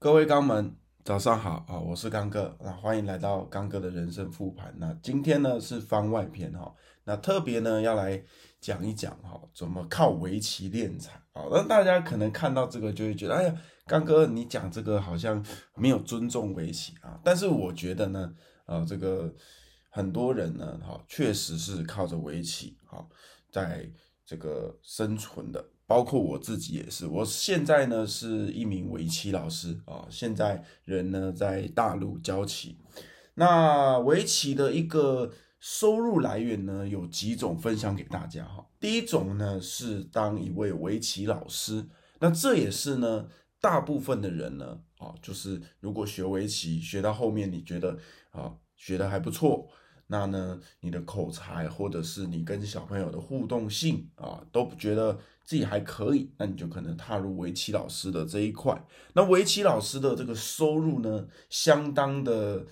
各位刚们，早上好啊！我是刚哥，那欢迎来到刚哥的人生复盘。那今天呢是番外篇哈，那特别呢要来讲一讲哈，怎么靠围棋练财啊？那大家可能看到这个就会觉得，哎呀，刚哥你讲这个好像没有尊重围棋啊。但是我觉得呢，呃，这个很多人呢，哈，确实是靠着围棋哈，在这个生存的。包括我自己也是，我现在呢是一名围棋老师啊，现在人呢在大陆教棋。那围棋的一个收入来源呢有几种，分享给大家哈。第一种呢是当一位围棋老师，那这也是呢大部分的人呢啊，就是如果学围棋学到后面，你觉得啊学的还不错。那呢，你的口才或者是你跟小朋友的互动性啊，都不觉得自己还可以，那你就可能踏入围棋老师的这一块。那围棋老师的这个收入呢，相当的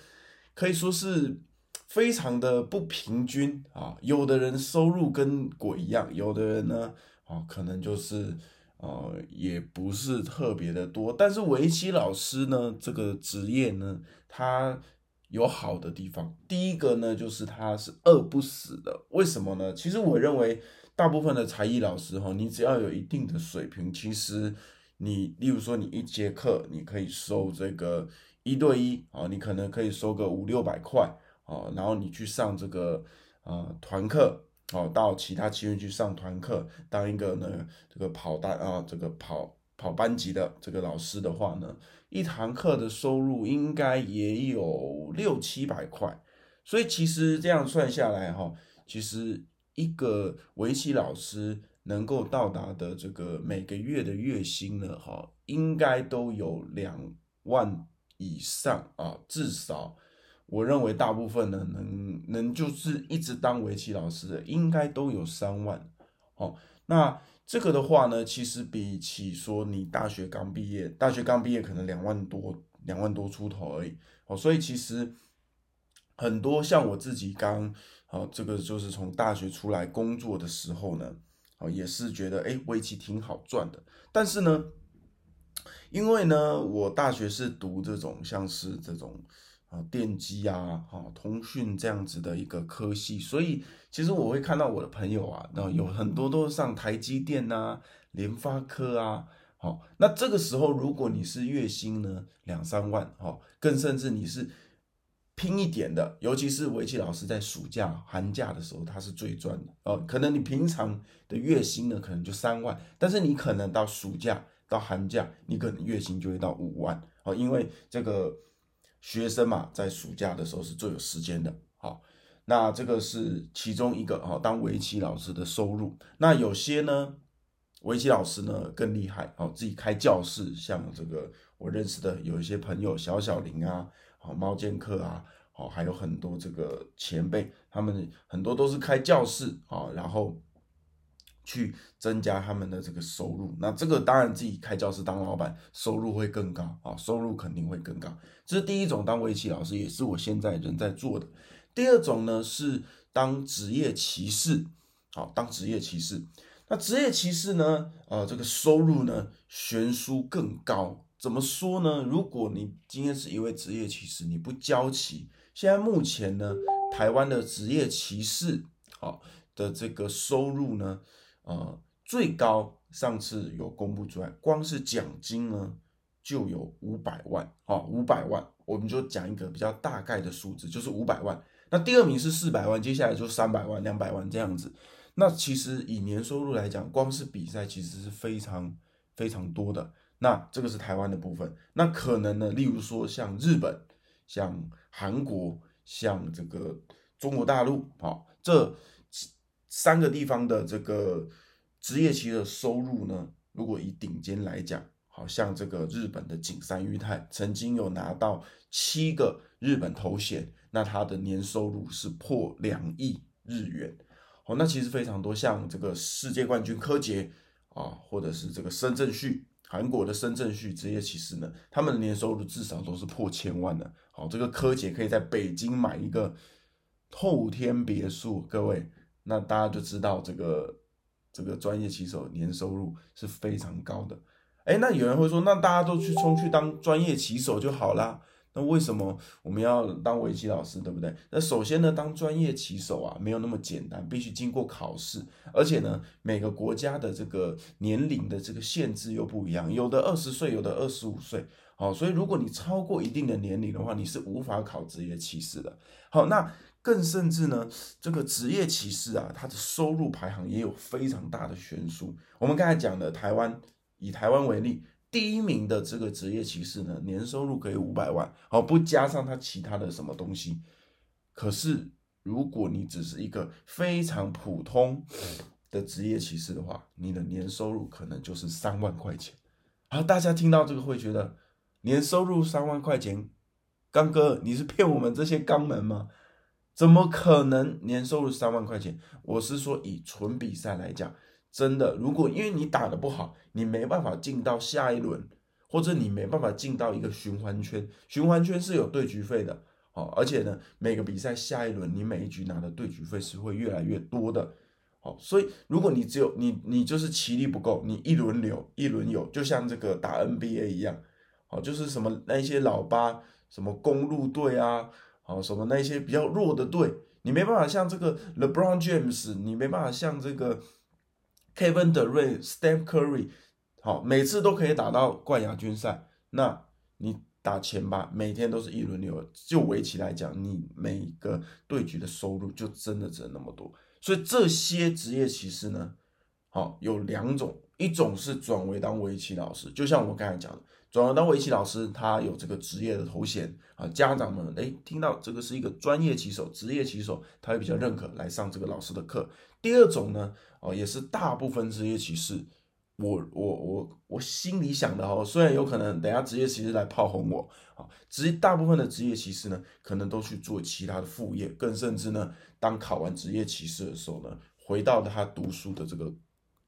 可以说是非常的不平均啊。有的人收入跟鬼一样，有的人呢，啊，可能就是呃，也不是特别的多。但是围棋老师呢，这个职业呢，他。有好的地方，第一个呢，就是他是饿不死的。为什么呢？其实我认为，大部分的才艺老师哈，你只要有一定的水平，其实你，例如说你一节课，你可以收这个一对一啊，你可能可以收个五六百块啊，然后你去上这个呃团课哦，到其他区域去上团课，当一个呢这个跑单啊，这个跑。跑班级的这个老师的话呢，一堂课的收入应该也有六七百块，所以其实这样算下来哈，其实一个围棋老师能够到达的这个每个月的月薪呢，哈，应该都有两万以上啊，至少我认为大部分呢，能能就是一直当围棋老师的，应该都有三万，哦，那。这个的话呢，其实比起说你大学刚毕业，大学刚毕业可能两万多，两万多出头而已哦，所以其实很多像我自己刚，哦，这个就是从大学出来工作的时候呢，哦，也是觉得哎，围棋挺好赚的，但是呢，因为呢，我大学是读这种像是这种。啊，电机啊，哈，通讯这样子的一个科系，所以其实我会看到我的朋友啊，那有很多都上台积电呐、联发科啊，好，那这个时候如果你是月薪呢两三万，哈，更甚至你是拼一点的，尤其是围棋老师在暑假、寒假的时候，他是最赚的哦。可能你平常的月薪呢，可能就三万，但是你可能到暑假、到寒假，你可能月薪就会到五万，哦，因为这个。学生嘛，在暑假的时候是最有时间的，好，那这个是其中一个哈，当围棋老师的收入。那有些呢，围棋老师呢更厉害，哦，自己开教室，像这个我认识的有一些朋友，小小林啊，好猫剑客啊，好，还有很多这个前辈，他们很多都是开教室啊，然后。去增加他们的这个收入，那这个当然自己开教室当老板，收入会更高啊，收入肯定会更高。这是第一种当围棋老师，也是我现在人在做的。第二种呢是当职业骑士，好，当职业骑士。那职业骑士呢，呃，这个收入呢悬殊更高。怎么说呢？如果你今天是一位职业骑士，你不教棋，现在目前呢，台湾的职业骑士，好，的这个收入呢？呃，最高上次有公布出来，光是奖金呢就有五百万，啊，五百万，我们就讲一个比较大概的数字，就是五百万。那第二名是四百万，接下来就三百万、两百万这样子。那其实以年收入来讲，光是比赛其实是非常非常多的。那这个是台湾的部分，那可能呢，例如说像日本、像韩国、像这个中国大陆，好，这。三个地方的这个职业棋的收入呢，如果以顶尖来讲，好像这个日本的景山裕太曾经有拿到七个日本头衔，那他的年收入是破两亿日元，哦，那其实非常多。像这个世界冠军柯洁啊，或者是这个深圳旭，韩国的深圳旭职业棋士呢，他们的年收入至少都是破千万的。好，这个柯洁可以在北京买一个透天别墅，各位。那大家就知道这个这个专业棋手年收入是非常高的，哎，那有人会说，那大家都去冲去当专业棋手就好啦。那为什么我们要当围棋老师，对不对？那首先呢，当专业棋手啊，没有那么简单，必须经过考试，而且呢，每个国家的这个年龄的这个限制又不一样，有的二十岁，有的二十五岁。好，所以如果你超过一定的年龄的话，你是无法考职业棋士的。好，那更甚至呢，这个职业骑士啊，他的收入排行也有非常大的悬殊。我们刚才讲的台湾，以台湾为例。第一名的这个职业骑士呢，年收入可以五百万，好不加上他其他的什么东西。可是如果你只是一个非常普通的职业骑士的话，你的年收入可能就是三万块钱。好，大家听到这个会觉得年收入三万块钱，刚哥你是骗我们这些肛门吗？怎么可能年收入三万块钱？我是说以纯比赛来讲。真的，如果因为你打的不好，你没办法进到下一轮，或者你没办法进到一个循环圈，循环圈是有对局费的，好，而且呢，每个比赛下一轮你每一局拿的对局费是会越来越多的，好，所以如果你只有你你就是棋力不够，你一轮流一轮有，就像这个打 NBA 一样，好，就是什么那些老八，什么公路队啊，好，什么那些比较弱的队，你没办法像这个 LeBron James，你没办法像这个。Kevin Durant、Steph Curry，好，每次都可以打到冠亚军赛。那你打前八，每天都是一轮流。就围棋来讲，你每个对局的收入就真的只能那么多。所以这些职业棋士呢，好有两种，一种是转为当围棋老师，就像我刚才讲的，转为当围棋老师，他有这个职业的头衔啊。家长们哎，听到这个是一个专业棋手、职业棋手，他会比较认可来上这个老师的课。第二种呢，哦，也是大部分职业骑士，我我我我心里想的哦，虽然有可能等下职业骑士来炮轰我，啊，职大部分的职业骑士呢，可能都去做其他的副业，更甚至呢，当考完职业骑士的时候呢，回到他读书的这个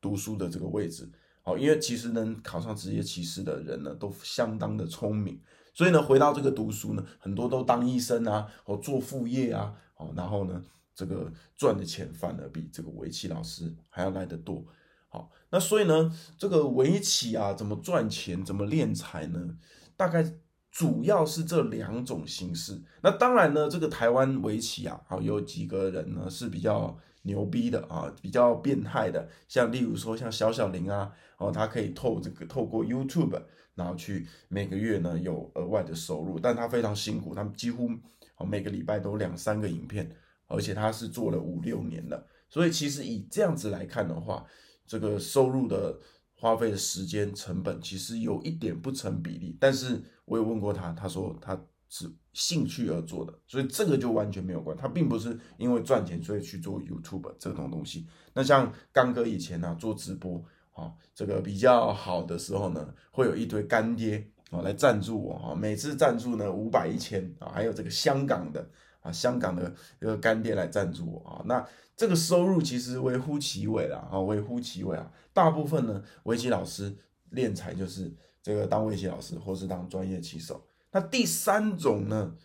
读书的这个位置，好，因为其实能考上职业骑士的人呢，都相当的聪明，所以呢，回到这个读书呢，很多都当医生啊，或做副业啊，好，然后呢。这个赚的钱反而比这个围棋老师还要来得多，好，那所以呢，这个围棋啊，怎么赚钱，怎么练财呢？大概主要是这两种形式。那当然呢，这个台湾围棋啊，好有几个人呢是比较牛逼的啊，比较变态的，像例如说像小小林啊，哦，他可以透这个透过 YouTube，然后去每个月呢有额外的收入，但他非常辛苦，他们几乎哦每个礼拜都两三个影片。而且他是做了五六年了，所以其实以这样子来看的话，这个收入的花费的时间成本其实有一点不成比例。但是我也问过他，他说他是兴趣而做的，所以这个就完全没有关。他并不是因为赚钱所以去做 YouTube 这种东西。那像刚哥以前呢做直播啊，这个比较好的时候呢，会有一堆干爹啊来赞助我啊，每次赞助呢五百一千啊，还有这个香港的。啊，香港的一个干爹来赞助我啊，那这个收入其实微乎其微啦，啊，微乎其微啊。大部分呢，围棋老师练财就是这个当围棋老师，或是当专业棋手。那第三种呢，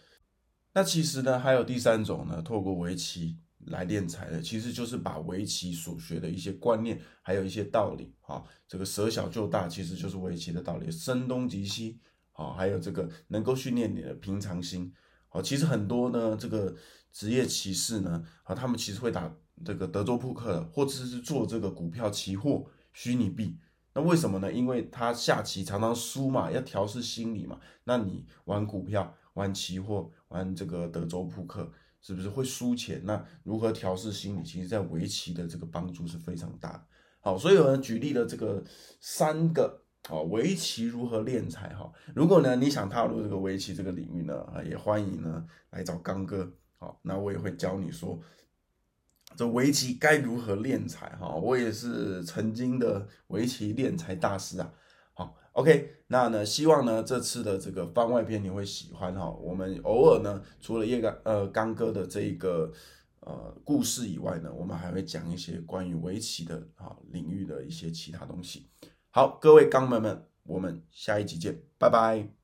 那其实呢还有第三种呢，透过围棋来练财的，其实就是把围棋所学的一些观念，还有一些道理啊，这个舍小就大，其实就是围棋的道理，声东击西啊，还有这个能够训练你的平常心。哦，其实很多呢，这个职业骑士呢，啊，他们其实会打这个德州扑克，或者是做这个股票期货、虚拟币。那为什么呢？因为他下棋常常输嘛，要调试心理嘛。那你玩股票、玩期货、玩这个德州扑克，是不是会输钱？那如何调试心理？其实在围棋的这个帮助是非常大。好，所以有人举例了这个三个。好，围棋如何练财？哈，如果呢你想踏入这个围棋这个领域呢，啊，也欢迎呢来找刚哥。好，那我也会教你说，这围棋该如何练财？哈，我也是曾经的围棋练财大师啊。好，OK，那呢，希望呢这次的这个番外篇你会喜欢哈。我们偶尔呢，除了叶刚呃刚哥的这一个呃故事以外呢，我们还会讲一些关于围棋的啊领域的一些其他东西。好，各位钢门们，我们下一集见，拜拜。